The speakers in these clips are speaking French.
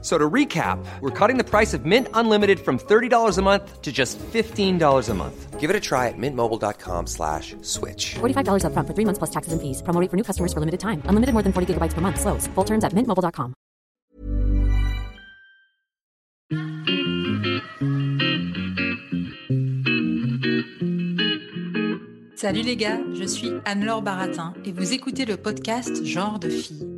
So to recap, we're cutting the price of Mint Unlimited from $30 a month to just $15 a month. Give it a try at mintmobile.com slash switch. $45 upfront for three months plus taxes and fees. Promo rate for new customers for limited time. Unlimited more than 40 gigabytes per month. Slows. Full terms at mintmobile.com. Salut les gars, je suis Anne-Laure Baratin et vous écoutez le podcast Genre de fille.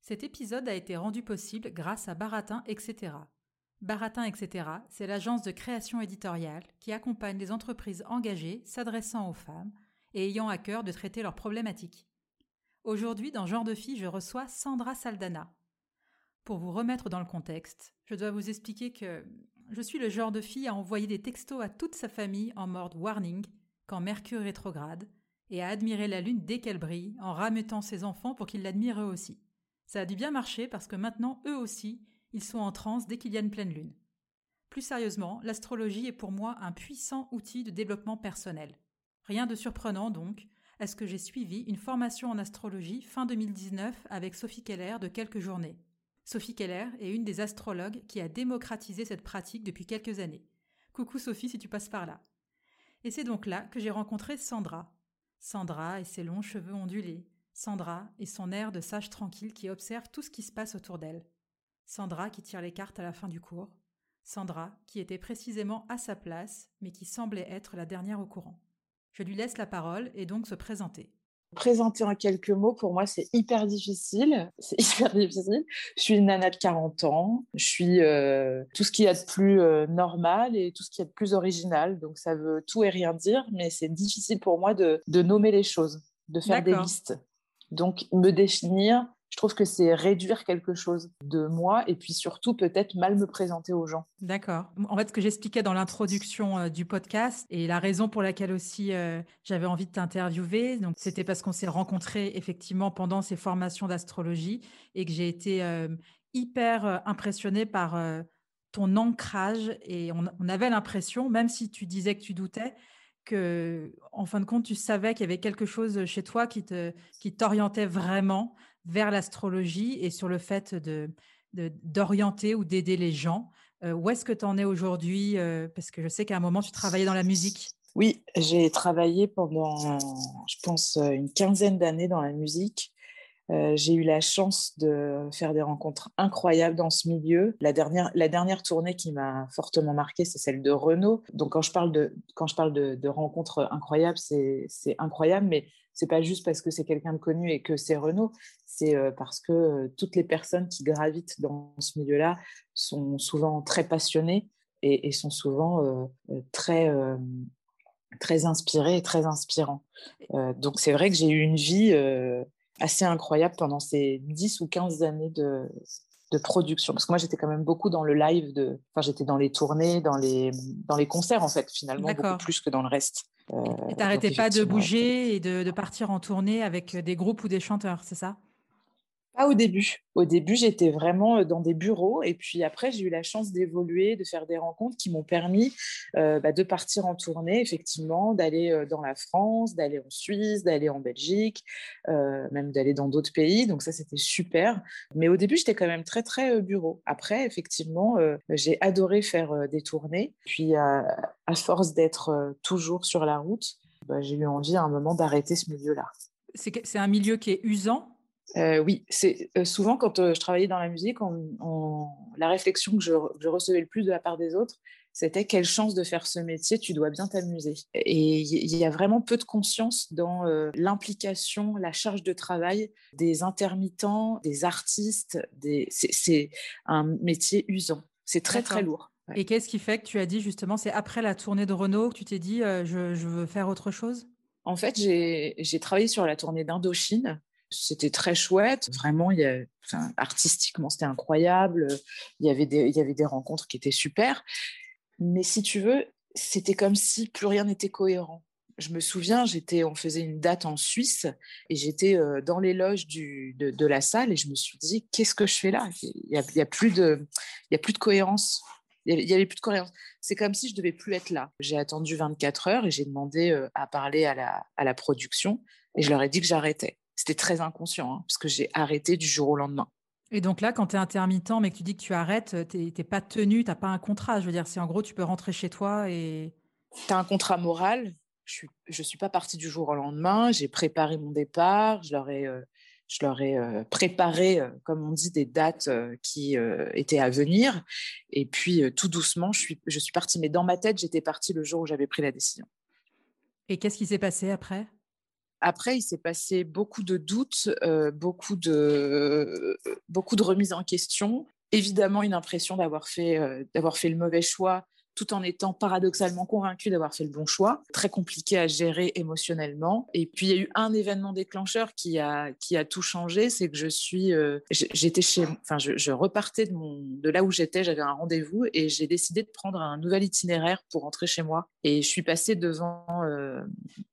cet épisode a été rendu possible grâce à Baratin, etc. Baratin, etc., c'est l'agence de création éditoriale qui accompagne les entreprises engagées s'adressant aux femmes et ayant à cœur de traiter leurs problématiques. Aujourd'hui, dans Genre de fille, je reçois Sandra Saldana. Pour vous remettre dans le contexte, je dois vous expliquer que je suis le genre de fille à envoyer des textos à toute sa famille en mode warning quand Mercure rétrograde et à admirer la Lune dès qu'elle brille en rameutant ses enfants pour qu'ils l'admirent eux aussi. Ça a dû bien marcher parce que maintenant, eux aussi, ils sont en transe dès qu'il y a une pleine lune. Plus sérieusement, l'astrologie est pour moi un puissant outil de développement personnel. Rien de surprenant donc, est ce que j'ai suivi une formation en astrologie fin 2019 avec Sophie Keller de quelques journées. Sophie Keller est une des astrologues qui a démocratisé cette pratique depuis quelques années. Coucou Sophie si tu passes par là. Et c'est donc là que j'ai rencontré Sandra. Sandra et ses longs cheveux ondulés, Sandra et son air de sage tranquille qui observe tout ce qui se passe autour d'elle. Sandra qui tire les cartes à la fin du cours. Sandra qui était précisément à sa place, mais qui semblait être la dernière au courant. Je lui laisse la parole et donc se présenter. Présenter en quelques mots, pour moi, c'est hyper difficile. C'est hyper difficile. Je suis une nana de 40 ans. Je suis euh, tout ce qu'il y a de plus euh, normal et tout ce qu'il y a de plus original. Donc, ça veut tout et rien dire, mais c'est difficile pour moi de, de nommer les choses, de faire des listes. Donc, me définir, je trouve que c'est réduire quelque chose de moi et puis surtout peut-être mal me présenter aux gens. D'accord. En fait, ce que j'expliquais dans l'introduction euh, du podcast et la raison pour laquelle aussi euh, j'avais envie de t'interviewer, c'était parce qu'on s'est rencontrés effectivement pendant ces formations d'astrologie et que j'ai été euh, hyper impressionnée par ton ancrage et on avait l'impression, même si tu disais que tu doutais, que, en fin de compte, tu savais qu'il y avait quelque chose chez toi qui te, qui t'orientait vraiment vers l'astrologie et sur le fait de, d'orienter ou d'aider les gens. Euh, où est-ce que tu en es aujourd'hui euh, Parce que je sais qu'à un moment, tu travaillais dans la musique. Oui, j'ai travaillé pendant, je pense, une quinzaine d'années dans la musique. Euh, j'ai eu la chance de faire des rencontres incroyables dans ce milieu. La dernière, la dernière tournée qui m'a fortement marquée, c'est celle de Renault. Donc quand je parle de, quand je parle de, rencontres incroyables, c'est incroyable, mais c'est pas juste parce que c'est quelqu'un de connu et que c'est Renault, c'est euh, parce que euh, toutes les personnes qui gravitent dans ce milieu-là sont souvent très passionnées et, sont souvent très très inspirées et très inspirants. donc c'est vrai que j'ai eu une vie assez incroyable pendant ces 10 ou 15 années de, de production. Parce que moi, j'étais quand même beaucoup dans le live, de... enfin, j'étais dans les tournées, dans les, dans les concerts, en fait, finalement, beaucoup plus que dans le reste. Euh, et t'arrêtais pas de bouger et de, de, partir en tournée avec des groupes ou des chanteurs, c'est ça? Pas au début. Au début, j'étais vraiment euh, dans des bureaux et puis après, j'ai eu la chance d'évoluer, de faire des rencontres qui m'ont permis euh, bah, de partir en tournée, effectivement, d'aller euh, dans la France, d'aller en Suisse, d'aller en Belgique, même d'aller dans d'autres pays. Donc ça, c'était super. Mais au début, j'étais quand même très, très bureau. Après, effectivement, j'ai adoré faire des tournées. Puis, à force d'être toujours sur la route, bah, j'ai eu envie à un moment d'arrêter ce milieu-là. C'est un milieu qui est usant euh, oui, c'est euh, souvent quand euh, je travaillais dans la musique, la réflexion que je, recevais le plus de la part des autres, c'était quelle chance de faire ce métier, tu dois bien t'amuser. Et il y, a vraiment peu de conscience dans l'implication, la charge de travail des intermittents, des artistes. C'est un métier usant. C'est très très lourd. Et qu'est-ce qui fait que tu as dit justement, c'est après la tournée de Renault que tu t'es dit, je, je, veux faire autre chose? En fait, j'ai travaillé sur la tournée d'Indochine. C'était très chouette. Vraiment, il y a, artistiquement, c'était incroyable. Il y, avait des, il y avait des rencontres qui étaient super. Mais si tu veux, c'était comme si plus rien n'était cohérent. Je me souviens, j'étais, on faisait une date en Suisse et j'étais dans les loges du, de, la salle et je me suis dit, qu'est-ce que je fais là? Il n'y a, y a, plus de, il y a plus de cohérence. Il n'y avait plus de cohérence. C'est comme si je devais plus être là. J'ai attendu 24 heures et j'ai demandé à parler à la, à la production et je leur ai dit que j'arrêtais. C'était très inconscient hein, parce que j'ai arrêté du jour au lendemain. Et donc là, quand tu es intermittent, mais que tu dis que tu arrêtes, tu n'es pas tenu, tu n'as pas un contrat. Je veux dire, c'est en gros, tu peux rentrer chez toi et. Tu as un contrat moral. Je ne suis, suis pas partie du jour au lendemain. J'ai préparé mon départ. Je leur ai, euh, je leur ai euh, préparé, euh, comme on dit, des dates qui étaient à venir. Et puis, tout doucement, je suis, je suis partie. Mais dans ma tête, j'étais partie le jour où j'avais pris la décision. Et qu'est-ce qui s'est passé après? Après, il s'est passé beaucoup de doutes, euh, beaucoup, de, beaucoup de remises en question. Évidemment, une impression d'avoir fait, euh, d'avoir fait le mauvais choix tout en étant paradoxalement convaincu d'avoir fait le bon choix. Très compliqué à gérer émotionnellement. Et puis, il y a eu un événement déclencheur qui a, qui a tout changé. C'est que je suis, euh, j'étais chez, enfin, je, repartais de, mon, de là où j'étais, j'avais un rendez-vous et j'ai décidé de prendre un nouvel itinéraire pour rentrer chez moi. Et je suis passée devant, euh,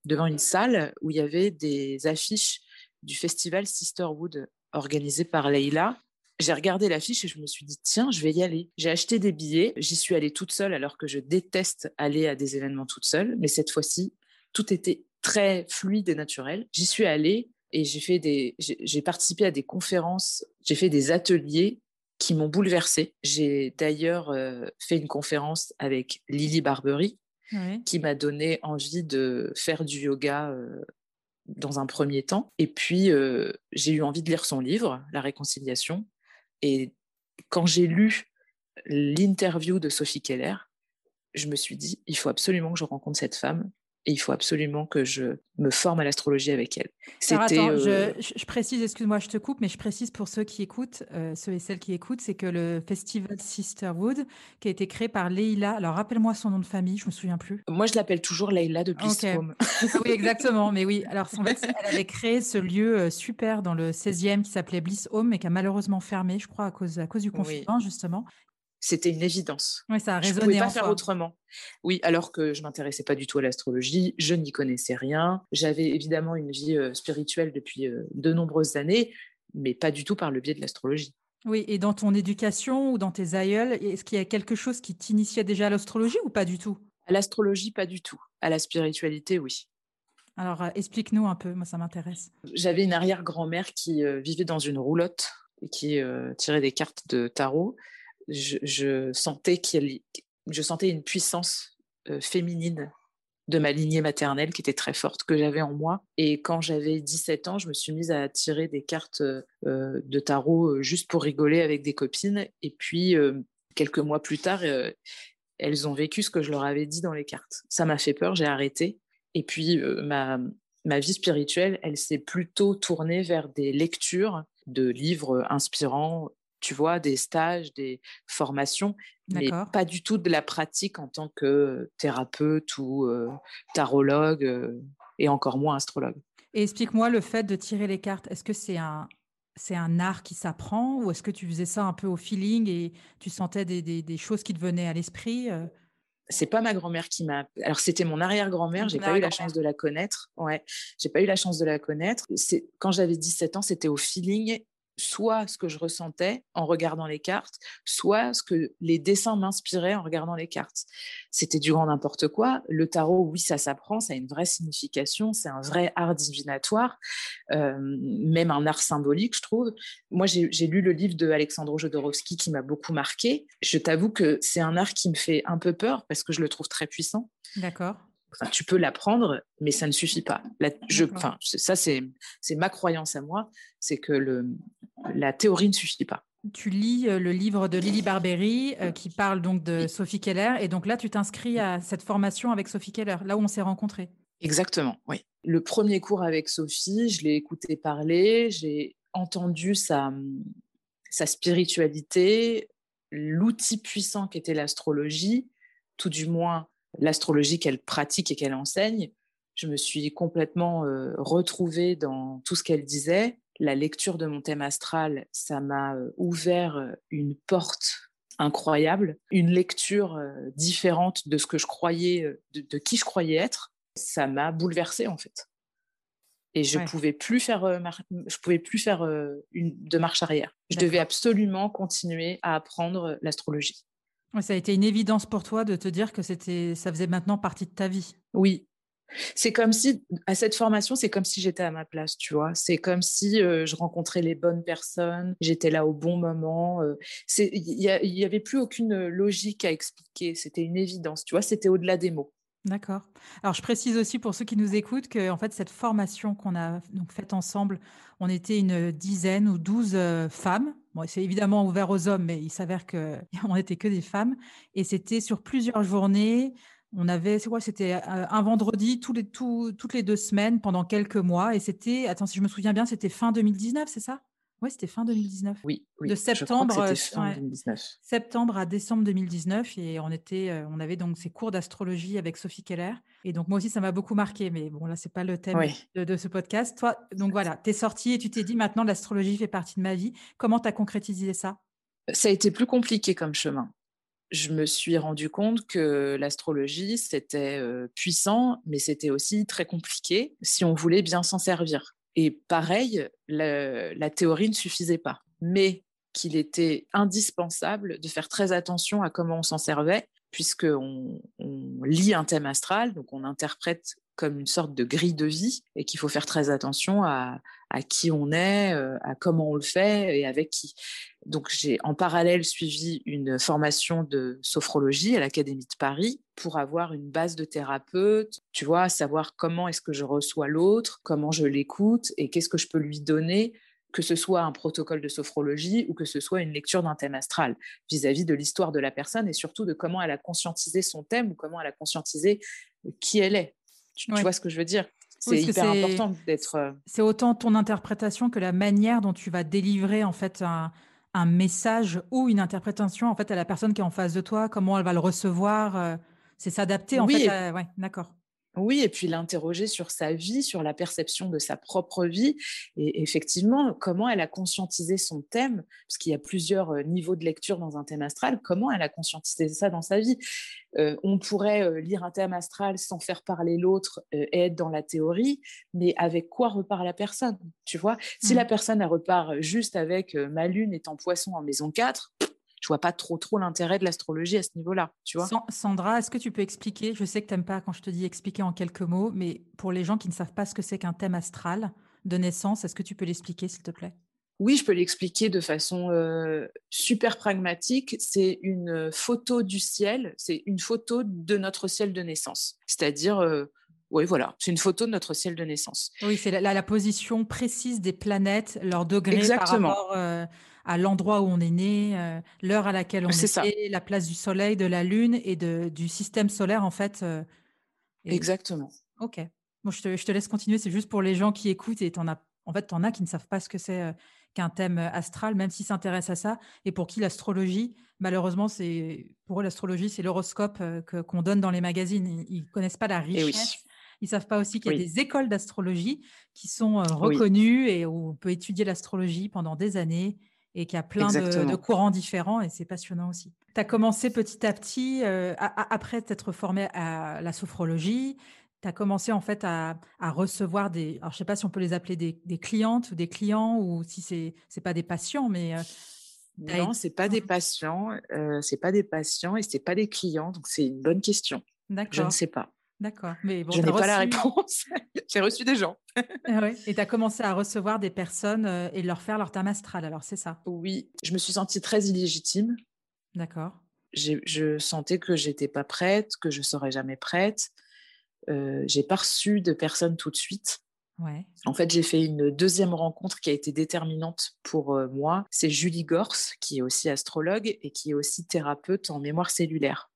devant une salle où il y avait des affiches du festival Sisterwood organisé par Leila j'ai regardé l'affiche et je me suis dit, tiens, je vais y aller. J'ai acheté des billets, j'y suis allée toute seule alors que je déteste aller à des événements toute seule, mais cette fois-ci, tout était très fluide et naturel. J'y suis allée et j'ai fait des, j'ai participé à des conférences, j'ai fait des ateliers qui m'ont bouleversée. J'ai d'ailleurs euh, fait une conférence avec Lily Barbery, qui m'a donné envie de faire du yoga euh, dans un premier temps. Et puis, euh, j'ai eu envie de lire son livre, La réconciliation, et quand j'ai lu l'interview de Sophie Keller, je me suis dit, il faut absolument que je rencontre cette femme et il faut absolument que je me forme à l'astrologie avec elle. C'était. Euh, je, précise, excuse-moi, je te coupe, mais je précise pour ceux qui écoutent, euh, ceux et celles qui écoutent, c'est que le festival Sisterwood, qui a été créé par Leila. Alors rappelle-moi son nom de famille, je me souviens plus. Moi, je l'appelle toujours Leila de Bliss Home. oui, exactement. Mais oui, alors en fait, elle avait créé ce lieu euh, super dans le 16e qui s'appelait Bliss Home, mais qui a malheureusement fermé, je crois, à cause, à cause du confinement, justement c'était une évidence. Oui, ça a résonné. Je ne pouvais pas faire autrement. Oui, alors que je m'intéressais pas du tout à l'astrologie, je n'y connaissais rien. J'avais évidemment une vie euh, spirituelle depuis euh, de nombreuses années, mais pas du tout par le biais de l'astrologie. Oui, et dans ton éducation ou dans tes aïeuls, est-ce qu'il y a quelque chose qui t'initiait déjà à l'astrologie ou pas du tout? À l'astrologie, pas du tout. À la spiritualité, oui. Alors, euh, explique-nous un peu, moi ça m'intéresse. J'avais une arrière-grand-mère qui vivait dans une roulotte et qui tirait des cartes de tarot je, sentais qu'il je sentais une puissance euh, féminine de ma lignée maternelle qui était très forte, que j'avais en moi. Et quand j'avais 17 ans, je me suis mise à tirer des cartes euh, de tarot euh, juste pour rigoler avec des copines. Et puis, quelques mois plus tard, elles ont vécu ce que je leur avais dit dans les cartes. Ça m'a fait peur, j'ai arrêté. Et puis, ma, ma vie spirituelle, elle s'est plutôt tournée vers des lectures de livres inspirants tu vois, des stages, des formations, mais pas du tout de la pratique en tant que thérapeute ou euh, tarologue euh, et encore moins astrologue. Et explique-moi le fait de tirer les cartes. Est-ce que c'est un, c'est un art qui s'apprend ou est-ce que tu faisais ça un peu au feeling et tu sentais des, des, choses qui te venaient à l'esprit c'est pas ma grand-mère qui m'a. Alors c'était mon arrière-grand-mère, j'ai pas eu la chance de la connaître. Ouais, j'ai pas eu la chance de la connaître. C'est quand j'avais 17 ans, c'était au feeling soit ce que je ressentais en regardant les cartes, soit ce que les dessins m'inspiraient en regardant les cartes. C'était du grand n'importe quoi. Le tarot, oui, ça s'apprend, ça a une vraie signification, c'est un vrai art divinatoire, euh, même un art symbolique, je trouve. Moi, j'ai lu le livre de Alexandro Jodorowsky qui m'a beaucoup marqué. Je t'avoue que c'est un art qui me fait un peu peur parce que je le trouve très puissant. D'accord tu peux l'apprendre, mais ça ne suffit pas. je, enfin, ça, c'est ma croyance à moi, c'est que le, la théorie ne suffit pas. Tu lis euh, le livre de Lily Barbery euh, qui parle donc de Sophie Keller, et donc là, tu t'inscris à cette formation avec Sophie Keller, là où on s'est rencontrés. Exactement, oui. Le premier cours avec Sophie, je l'ai écouté parler, j'ai entendu sa, sa spiritualité, l'outil puissant qu'était l'astrologie, tout du moins l'astrologie qu'elle pratique et qu'elle enseigne, je me suis complètement euh, retrouvée dans tout ce qu'elle disait. La lecture de mon thème astral, ça m'a euh, ouvert euh, une porte incroyable, une lecture différente de ce que je croyais, de, qui je croyais être. Ça m'a bouleversée en fait. Et je ne pouvais plus faire, je pouvais plus faire une, de marche arrière. Je devais absolument continuer à apprendre l'astrologie. Ça a été une évidence pour toi de te dire que c'était, ça faisait maintenant partie de ta vie. Oui, c'est comme si, à cette formation, c'est comme si j'étais à ma place, tu vois. C'est comme si euh, je rencontrais les bonnes personnes, j'étais là au bon moment. Euh, il n'y avait plus aucune logique à expliquer, c'était une évidence, tu vois, c'était au-delà des mots. D'accord. Alors, je précise aussi pour ceux qui nous écoutent que, en fait, cette formation qu'on a donc faite ensemble, on était une dizaine ou douze euh, femmes. C'est évidemment ouvert aux hommes, mais il s'avère qu'on n'était que des femmes. Et c'était sur plusieurs journées. On avait, c'est quoi C'était un vendredi les, toutes les deux semaines pendant quelques mois. Et c'était, attends, si je me souviens bien, c'était fin 2019, c'est ça? Oui, c'était fin 2019. Oui, oui. De septembre, fin 2019. septembre à décembre 2019. Et on, était, on avait donc ces cours d'astrologie avec Sophie Keller. Et donc, moi aussi, ça m'a beaucoup marqué. Mais bon, là, c'est pas le thème de, ce podcast. Toi, donc voilà, tu es sortie et tu t'es dit, maintenant, l'astrologie fait partie de ma vie. Comment tu as concrétisé ça? Ça a été plus compliqué comme chemin je me suis rendu compte que l'astrologie, c'était puissant, mais c'était aussi très compliqué si on voulait bien s'en servir. Et pareil, la, théorie ne suffisait pas, mais qu'il était indispensable de faire très attention à comment on s'en servait, puisqu'on on lit un thème astral, donc on interprète comme une sorte de grille de vie et qu'il faut faire très attention à, à qui on est, euh, à comment on le fait et avec qui. Donc j'ai en parallèle suivi une formation de sophrologie à l'Académie de Paris pour avoir une base de thérapeute, tu vois, savoir comment est-ce que je reçois l'autre, comment je l'écoute et qu'est-ce que je peux lui donner que ce soit un protocole de sophrologie ou que ce soit une lecture d'un thème astral vis-à-vis de l'histoire de la personne et surtout de comment elle a conscientisé son thème ou comment elle a conscientisé qui elle est. Tu, vois ce que je veux dire c'est hyper important d'être. Euh, c'est autant ton interprétation que la manière dont tu vas délivrer en fait un, un, message ou une interprétation en fait à la personne qui est en face de toi, comment elle va le recevoir. Euh, c'est s'adapter en fait. À... Ouais, d'accord. Oui, et puis l'interroger sur sa vie, sur la perception de sa propre vie, et effectivement, comment elle a conscientisé son thème, parce qu'il y a plusieurs euh, niveaux de lecture dans un thème astral, comment elle a conscientisé ça dans sa vie? Euh, on pourrait euh, lire un thème astral sans faire parler l'autre et être dans la théorie, mais avec quoi repart la personne? Tu vois, si la mmh. personne elle repart juste avec ma lune est en poisson en maison 4, je vois pas trop trop l'intérêt de l'astrologie à ce niveau-là, tu vois. Sandra, est-ce que tu peux expliquer Je sais que tu n'aimes pas quand je te dis expliquer en quelques mots, mais pour les gens qui ne savent pas ce que c'est qu'un thème astral de naissance, est-ce que tu peux l'expliquer, s'il te plaît? Oui, je peux l'expliquer de façon euh, super pragmatique. C'est une photo du ciel, c'est une photo de notre ciel de naissance. C'est-à-dire, euh, oui, voilà, c'est une photo de notre ciel de naissance. Oui, c'est la, la, position précise des planètes, leur degré Exactement. par rapport euh, à l'endroit où on est né, euh, l'heure à laquelle on est, né, la place du Soleil, de la Lune et de, du système solaire, en fait. Euh, Exactement. Ok. Bon, je te, je te laisse continuer. C'est juste pour les gens qui écoutent et en as, en fait, en as qui ne savent pas ce que c'est euh, qu'un thème astral, même s'ils s'intéressent à ça, et pour qui l'astrologie, malheureusement, c'est pour eux l'astrologie, c'est l'horoscope qu'on donne dans les magazines. Ils, ne connaissent pas la eh richesse. Ils ne savent pas aussi qu'il y a des écoles d'astrologie qui sont reconnues et où on peut étudier l'astrologie pendant des années et qu'il y a plein de, courants différents et c'est passionnant aussi. Tu as commencé petit à petit, euh, après t'être formé à la sophrologie, tu as commencé en fait à, recevoir des, alors je sais pas si on peut les appeler des, clientes ou des clients ou si c'est c'est pas des patients, mais euh, non, c'est pas des patients, euh, c'est pas des patients et c'est pas des clients, donc c'est une bonne question. D'accord. Je ne sais pas. D'accord. Mais bon, je n'ai pas la réponse. J'ai reçu des gens. Ah et tu as commencé à recevoir des personnes euh, et leur faire leur thème astral, alors c'est ça? Oui, je me suis sentie très illégitime. D'accord. Je sentais que j'étais pas prête, que je serais jamais prête. Euh, j'ai pas reçu de personnes tout de suite. Ouais. En fait, j'ai fait une deuxième rencontre qui a été déterminante pour euh, moi. C'est Julie Gors, qui est aussi astrologue et qui est aussi thérapeute en mémoire cellulaire.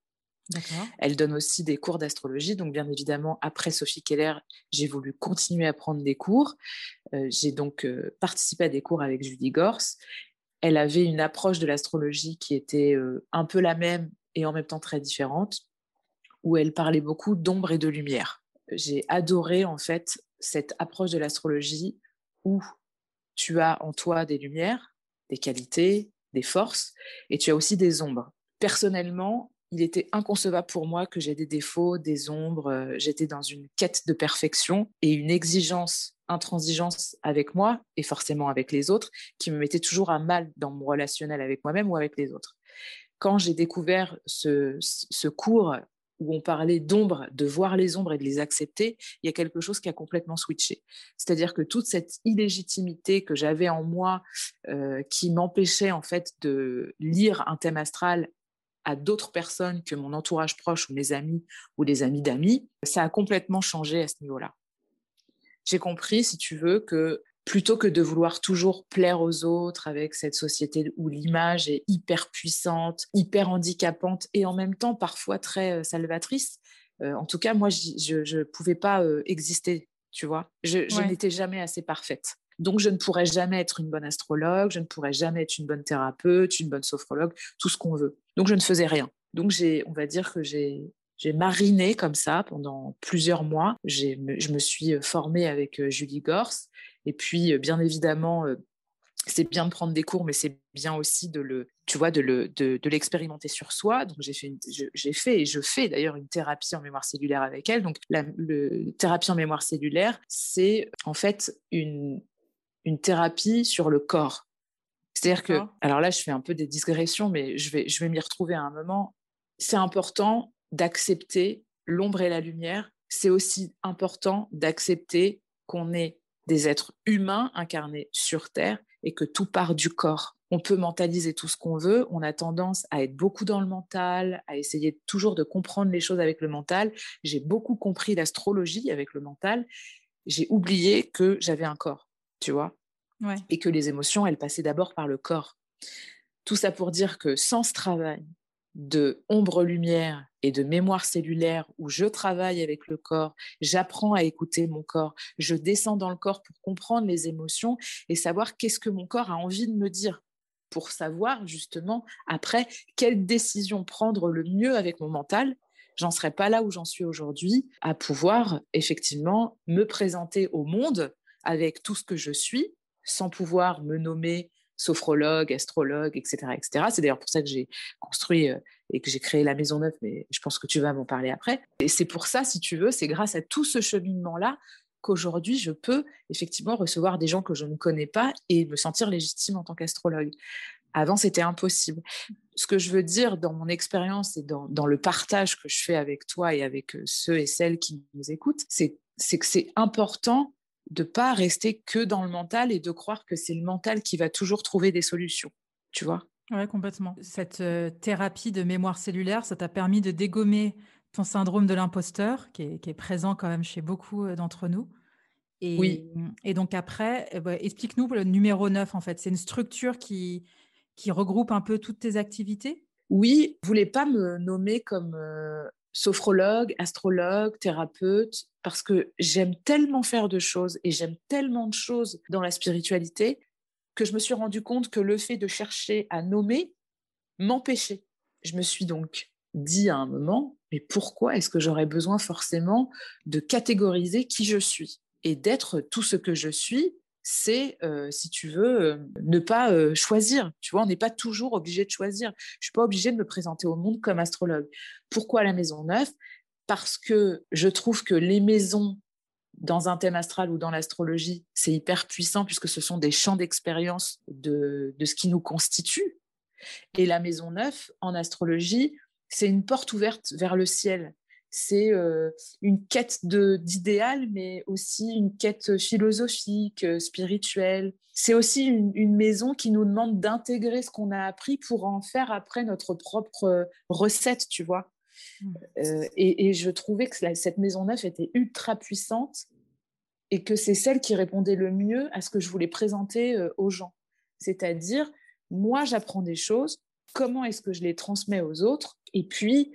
Elle donne aussi des cours d'astrologie. Donc, bien évidemment, après Sophie Keller, j'ai voulu continuer à prendre des cours. Euh, j'ai donc euh, participé à des cours avec Julie Gors. elle avait une approche de l'astrologie qui était euh, un peu la même et en même temps très différente, où elle parlait beaucoup d'ombre et de lumière. J'ai adoré en fait cette approche de l'astrologie où tu as en toi des lumières, des qualités, des forces, et tu as aussi des ombres. Personnellement, il était inconcevable pour moi que j'ai des défauts, des ombres. Euh, j'étais dans une quête de perfection et une exigence, intransigeance avec moi et forcément avec les autres qui me mettait toujours à mal dans mon relationnel avec moi-même ou avec les autres. Quand j'ai découvert ce, cours où on parlait d'ombre, de voir les ombres et de les accepter, il y a quelque chose qui a complètement switché. C'est-à-dire que toute cette illégitimité que j'avais en moi, euh, qui m'empêchait en fait de lire un thème astral à d'autres personnes que mon entourage proche ou mes amis ou des amis d'amis, ça a complètement changé à ce niveau-là. J'ai compris, si tu veux, que plutôt que de vouloir toujours plaire aux autres avec cette société où l'image est hyper puissante, hyper handicapante et en même temps parfois très euh, salvatrice, euh, en tout cas, moi, je ne pouvais pas euh, exister, tu vois. Je, je n'étais jamais assez parfaite. Donc, je ne pourrais jamais être une bonne astrologue, je ne pourrais jamais être une bonne thérapeute, une bonne sophrologue, tout ce qu'on veut. Donc, je ne faisais rien. Donc, j'ai, on va dire que j'ai, j'ai mariné comme ça pendant plusieurs mois. je me suis formée avec Julie Gors. Et puis, bien évidemment, c'est bien de prendre des cours, mais c'est bien aussi de le, tu vois, de, le, de, l'expérimenter sur soi. Donc j'ai fait, j'ai fait et je fais d'ailleurs une thérapie en mémoire cellulaire avec elle. Donc la thérapie en mémoire cellulaire, c'est en fait une, une thérapie sur le corps. C'est-à-dire que, alors là, je fais un peu des digressions, mais je vais, je vais m'y retrouver à un moment. C'est important d'accepter l'ombre et la lumière. C'est aussi important d'accepter qu'on est des êtres humains incarnés sur Terre et que tout part du corps. On peut mentaliser tout ce qu'on veut, on a tendance à être beaucoup dans le mental, à essayer toujours de comprendre les choses avec le mental. J'ai beaucoup compris l'astrologie avec le mental. J'ai oublié que j'avais un corps, tu vois, et que les émotions, elles passaient d'abord par le corps. Tout ça pour dire que sans ce travail, de ombre-lumière et de mémoire cellulaire où je travaille avec le corps, j'apprends à écouter mon corps, je descends dans le corps pour comprendre les émotions et savoir qu'est-ce que mon corps a envie de me dire pour savoir justement après quelle décision prendre le mieux avec mon mental. J'en serais pas là où j'en suis aujourd'hui à pouvoir effectivement me présenter au monde avec tout ce que je suis sans pouvoir me nommer sophrologue, astrologue, etc. etc. C'est d'ailleurs pour ça que j'ai construit euh, et que j'ai créé la Maison Neuve, mais je pense que tu vas m'en parler après. Et c'est pour ça, si tu veux, c'est grâce à tout ce cheminement-là qu'aujourd'hui, je peux effectivement recevoir des gens que je ne connais pas et me sentir légitime en tant qu'astrologue. Avant, c'était impossible. Ce que je veux dire dans mon expérience et dans, dans, le partage que je fais avec toi et avec euh, ceux et celles qui nous écoutent, c'est que c'est important de pas rester que dans le mental et de croire que c'est le mental qui va toujours trouver des solutions, tu vois? Oui, complètement. Cette euh, thérapie de mémoire cellulaire, ça t'a permis de dégommer ton syndrome de l'imposteur, qui est, présent quand même chez beaucoup euh, d'entre nous. Et, oui. Et donc après, eh ben, explique-nous le numéro 9, en fait. C'est une structure qui, qui regroupe un peu toutes tes activités? Oui, je voulais pas me nommer comme euh, sophrologue, astrologue, thérapeute, parce que j'aime tellement faire de choses et j'aime tellement de choses dans la spiritualité que je me suis rendu compte que le fait de chercher à nommer m'empêchait. Je me suis donc dit à un moment, mais pourquoi est-ce que j'aurais besoin forcément de catégoriser qui je suis et d'être tout ce que je suis c'est, si tu veux, ne pas choisir. Tu vois, on n'est pas toujours obligé de choisir. Je suis pas obligée de me présenter au monde comme astrologue. Pourquoi la maison neuve? Parce que je trouve que les maisons dans un thème astral ou dans l'astrologie, c'est hyper puissant puisque ce sont des champs d'expérience de, de ce qui nous constitue. Et la maison neuve, en astrologie, c'est une porte ouverte vers le ciel c'est euh, une quête d'idéal, mais aussi une quête philosophique, euh, spirituelle. C'est aussi une, maison qui nous demande d'intégrer ce qu'on a appris pour en faire après notre propre euh, recette, tu vois. Mmh. et, je trouvais que cette maison neuve était ultra puissante et que c'est celle qui répondait le mieux à ce que je voulais présenter aux gens. C'est-à-dire, moi, j'apprends des choses, comment est-ce que je les transmets aux autres? Et puis,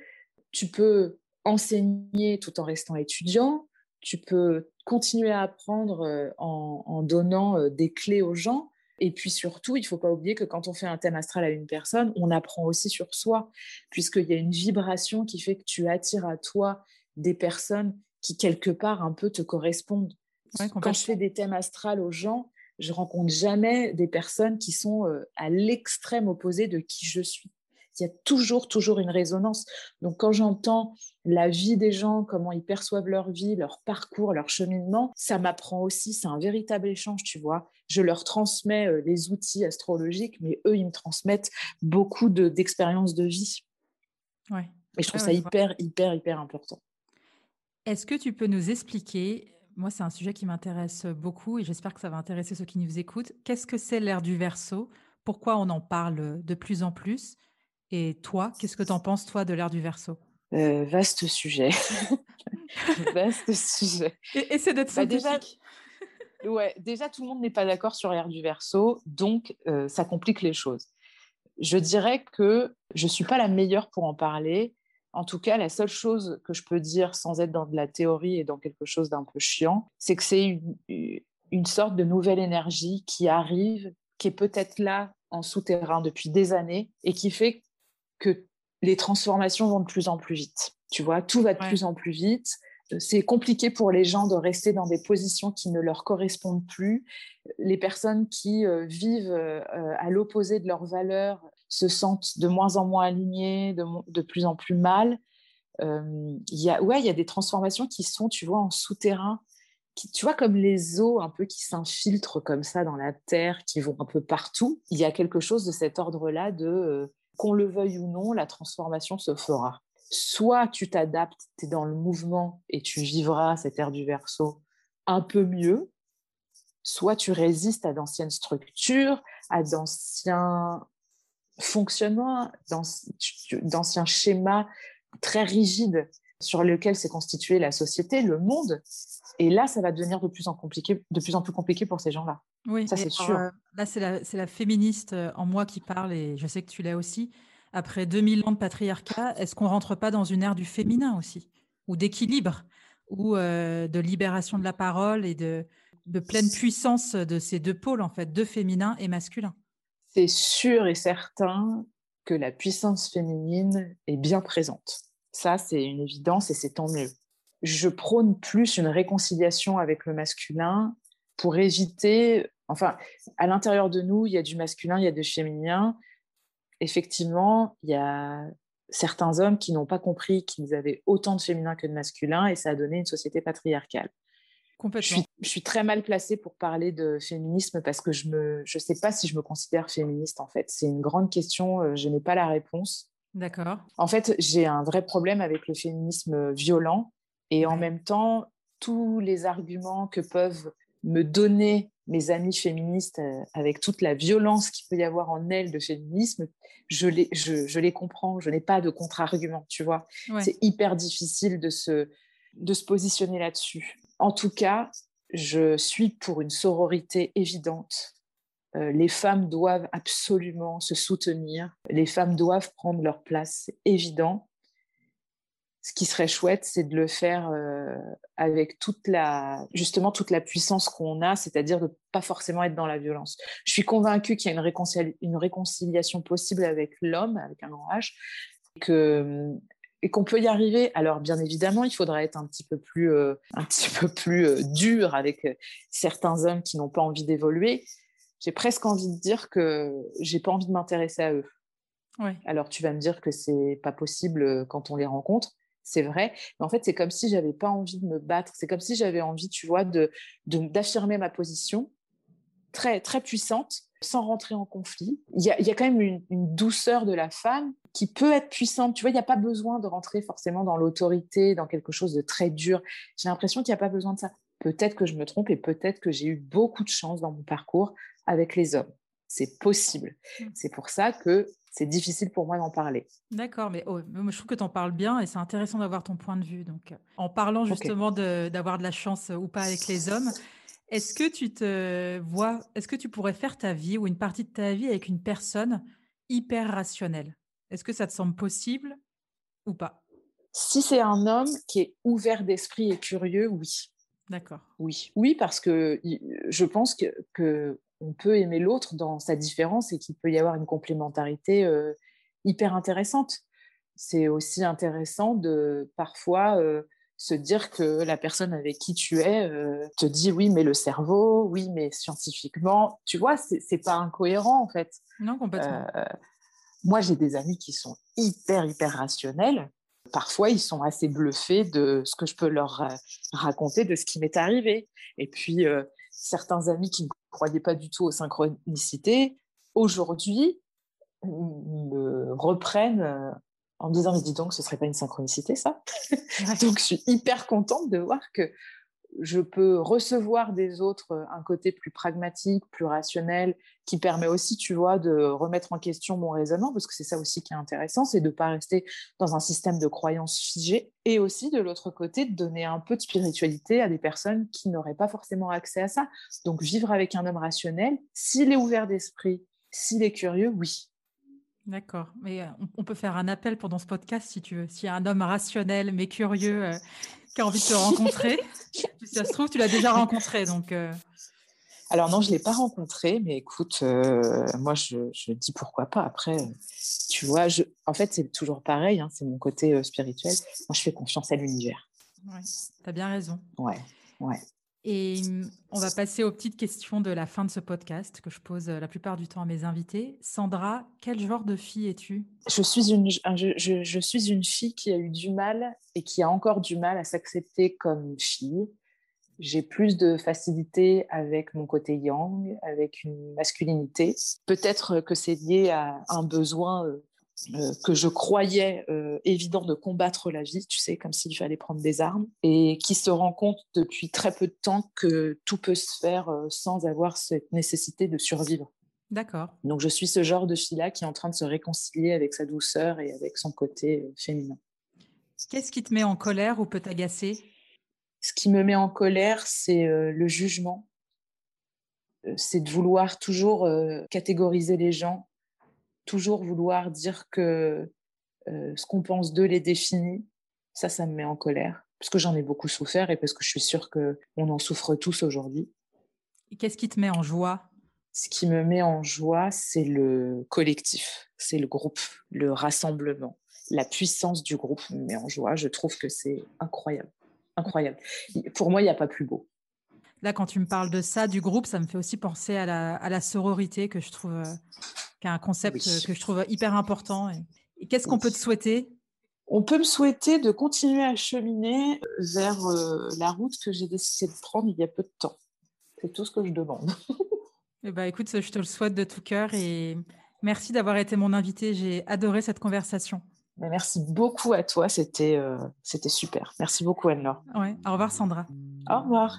tu peux enseigner tout en restant étudiant, tu peux continuer à apprendre euh, en, donnant euh, des clés aux gens, Et puis surtout, il ne faut pas oublier que quand on fait un thème astral à une personne, on apprend aussi sur soi, puisqu'il y a une vibration qui fait que tu attires à toi des personnes qui, quelque part, un peu te correspondent. quand je fais des thèmes astrales aux gens, je rencontre jamais des personnes qui sont euh, à l'extrême opposé de qui je suis. Il y a toujours, toujours une résonance. Donc, quand j'entends la vie des gens, comment ils perçoivent leur vie, leur parcours, leur cheminement, ça m'apprend aussi. C'est un véritable échange, tu vois. Je leur transmets euh, les outils astrologiques, mais eux, ils me transmettent beaucoup d'expériences de, vie. Ouais. Et je trouve ça hyper, hyper, hyper important. Est-ce que tu peux nous expliquer moi, c'est un sujet qui m'intéresse beaucoup et j'espère que ça va intéresser ceux qui nous écoutent. Qu'est-ce que c'est l'ère du verso Pourquoi on en parle de plus en plus? Et toi, qu'est-ce que tu en penses, toi, de l'ère du verso euh, Vaste sujet. vaste sujet. Et, essaie d'être bah, déjà, ouais, déjà, tout le monde n'est pas d'accord sur l'ère du verso, donc euh, ça complique les choses. Je dirais que je ne suis pas la meilleure pour en parler en tout cas, la seule chose que je peux dire sans être dans de la théorie et dans quelque chose d'un peu chiant, c'est que c'est une, sorte de nouvelle énergie qui arrive, qui est peut-être là en souterrain depuis des années et qui fait que les transformations vont de plus en plus vite. Tu vois, tout va de plus en plus vite. C'est compliqué pour les gens de rester dans des positions qui ne leur correspondent plus. Les personnes qui euh, vivent euh, à l'opposé de leurs valeurs se sentent de moins en moins alignés, de, de plus en plus mal. Euh, il y a, ouais, il y a des transformations qui sont, tu vois, en souterrain, qui, tu vois, comme les eaux un peu qui s'infiltrent comme ça dans la terre, qui vont un peu partout. Il y a quelque chose de cet ordre-là de, euh, qu'on le veuille ou non, la transformation se fera. Soit tu t'adaptes, tu es dans le mouvement et tu vivras cette ère du verso un peu mieux, soit tu résistes à d'anciennes structures, à d'anciens fonctionnement, d'anciens schémas très rigides sur lesquels s'est constituée la société, le monde. Et là, ça va devenir de plus en, compliqué, de plus, en plus compliqué pour ces gens-là. Oui, ça c'est sûr. Euh, là, c'est la, la, féministe euh, en moi qui parle, et je sais que tu l'as aussi. Après 2000 ans de patriarcat, est-ce qu'on rentre pas dans une ère du féminin aussi? Ou d'équilibre? Ou euh, de libération de la parole et de, de pleine puissance de ces deux pôles, en fait, de féminin et masculin c'est sûr et certain que la puissance féminine est bien présente. Ça, c'est une évidence et c'est tant mieux. Je prône plus une réconciliation avec le masculin pour éviter, enfin, à l'intérieur de nous, il y a du masculin, il y a du féminin. Effectivement, il y a certains hommes qui n'ont pas compris qu'ils avaient autant de féminin que de masculin et ça a donné une société patriarcale. Je suis, très mal placée pour parler de féminisme parce que je ne je sais pas si je me considère féministe en fait. C'est une grande question, euh, je n'ai pas la réponse. D'accord. En fait, j'ai un vrai problème avec le féminisme violent et en même temps, tous les arguments que peuvent me donner mes amis féministes euh, avec toute la violence qu'il peut y avoir en elles de féminisme, je les, je, je les comprends, je n'ai pas de contre-argument, tu vois. C'est hyper difficile de se, de se positionner là-dessus. En tout cas, je suis pour une sororité évidente. Euh, les femmes doivent absolument se soutenir. Les femmes doivent prendre leur place, c'est évident. Ce qui serait chouette, c'est de le faire euh, avec toute la, justement toute la puissance qu'on a, c'est-à-dire de ne pas forcément être dans la violence. Je suis convaincue qu'il y a une, réconciliation possible avec l'homme, avec un grand que et qu'on peut y arriver. Alors bien évidemment, il faudra être un petit peu plus, euh, un petit peu plus dur avec certains hommes qui n'ont pas envie d'évoluer. J'ai presque envie de dire que j'ai pas envie de m'intéresser à eux. Alors tu vas me dire que c'est pas possible quand on les rencontre. C'est vrai, mais en fait c'est comme si j'avais pas envie de me battre. C'est comme si j'avais envie, tu vois, de d'affirmer ma position très très puissante sans rentrer en conflit. Il y a, quand même une, douceur de la femme qui peut être puissante. Tu vois, il n'y a pas besoin de rentrer forcément dans l'autorité, dans quelque chose de très dur. J'ai l'impression qu'il n'y a pas besoin de ça. Peut-être que je me trompe et peut-être que j'ai eu beaucoup de chance dans mon parcours avec les hommes. C'est possible. Mmh. C'est pour ça que c'est difficile pour moi d'en parler. D'accord, mais oh, je trouve que tu en parles bien et c'est intéressant d'avoir ton point de vue. Donc, en parlant justement d'avoir de la chance ou pas avec les hommes, est-ce que tu te vois, est-ce que tu pourrais faire ta vie ou une partie de ta vie avec une personne hyper rationnelle? Est-ce que ça te semble possible ou pas? Si c'est un homme qui est ouvert d'esprit et curieux, oui. D'accord. Oui, oui, parce que je pense que, on peut aimer l'autre dans sa différence et qu'il peut y avoir une complémentarité euh, hyper intéressante. C'est aussi intéressant de parfois euh, se dire que la personne avec qui tu es euh, te dit oui, mais le cerveau, oui, mais scientifiquement, tu vois, c'est pas incohérent en fait. Non, complètement. moi, j'ai des amis qui sont hyper, hyper rationnels. Parfois, ils sont assez bluffés de ce que je peux leur raconter, de ce qui m'est arrivé. Et puis, certains amis qui ne croyaient pas du tout aux synchronicités, aujourd'hui, me reprennent euh, en me disant mais dis donc ce serait pas une synchronicité ça? Donc je suis hyper contente de voir que je peux recevoir des autres euh, un côté plus pragmatique, plus rationnel, qui permet aussi, tu vois, de remettre en question mon raisonnement, parce que c'est ça aussi qui est intéressant, c'est de ne pas rester dans un système de croyances figées, et aussi de l'autre côté, de donner un peu de spiritualité à des personnes qui n'auraient pas forcément accès à ça. Donc vivre avec un homme rationnel, s'il est ouvert d'esprit, s'il est curieux, oui, D'accord. Mais euh, on peut faire un appel pendant ce podcast si tu veux. S'il y a un homme rationnel mais curieux euh, qui a envie de te rencontrer, si ça se trouve, tu l'as déjà rencontré. Donc, euh. Alors non, je ne l'ai pas rencontré, mais écoute, moi je, dis pourquoi pas. Après, tu vois, je... en fait c'est toujours pareil, hein, c'est mon côté spirituel. Moi je fais confiance à l'univers. Ouais, tu as bien raison. Ouais, ouais. Et on va passer aux petites questions de la fin de ce podcast que je pose la plupart du temps à mes invités. Sandra, quel genre de fille es-tu? Je suis, une, je, je, suis une fille qui a eu du mal et qui a encore du mal à s'accepter comme fille. J'ai plus de facilité avec mon côté yang, avec une masculinité. Peut-être que c'est lié à un besoin euh, que je croyais euh, évident de combattre la vie, tu sais, comme s'il fallait prendre des armes, et qui se rend compte depuis très peu de temps que tout peut se faire euh, sans avoir cette nécessité de survivre. D'accord. Donc je suis ce genre de fille-là qui est en train de se réconcilier avec sa douceur et avec son côté féminin. Qu'est-ce qui te met en colère ou peut t'agacer? Ce qui me met en colère, c'est le jugement. C'est de vouloir toujours catégoriser les gens toujours vouloir dire que euh, ce qu'on pense d'eux les définit, ça, ça me met en colère. Parce que j'en ai beaucoup souffert et parce que je suis sûre qu'on en souffre tous aujourd'hui. Qu'est-ce qui te met en joie? Ce qui me met en joie, c'est le collectif, c'est le groupe, le rassemblement. La puissance du groupe me met en joie. Je trouve que c'est incroyable. Incroyable. Pour moi, il n'y a pas plus beau. Là, quand tu me parles de ça, du groupe, ça me fait aussi penser à la, à la sororité que je trouve euh, qui est un concept que je trouve hyper important. Et, qu'est-ce qu'on peut te souhaiter? On peut me souhaiter de continuer à cheminer vers euh, la route que j'ai décidé de prendre il y a peu de temps. C'est tout ce que je demande. Eh ben, écoute, je te le souhaite de tout cœur et merci d'avoir été mon invité. J'ai adoré cette conversation. merci beaucoup à toi, c'était euh, c'était super. Merci beaucoup Anne-Laure. Ouais. Au revoir Sandra. Au revoir.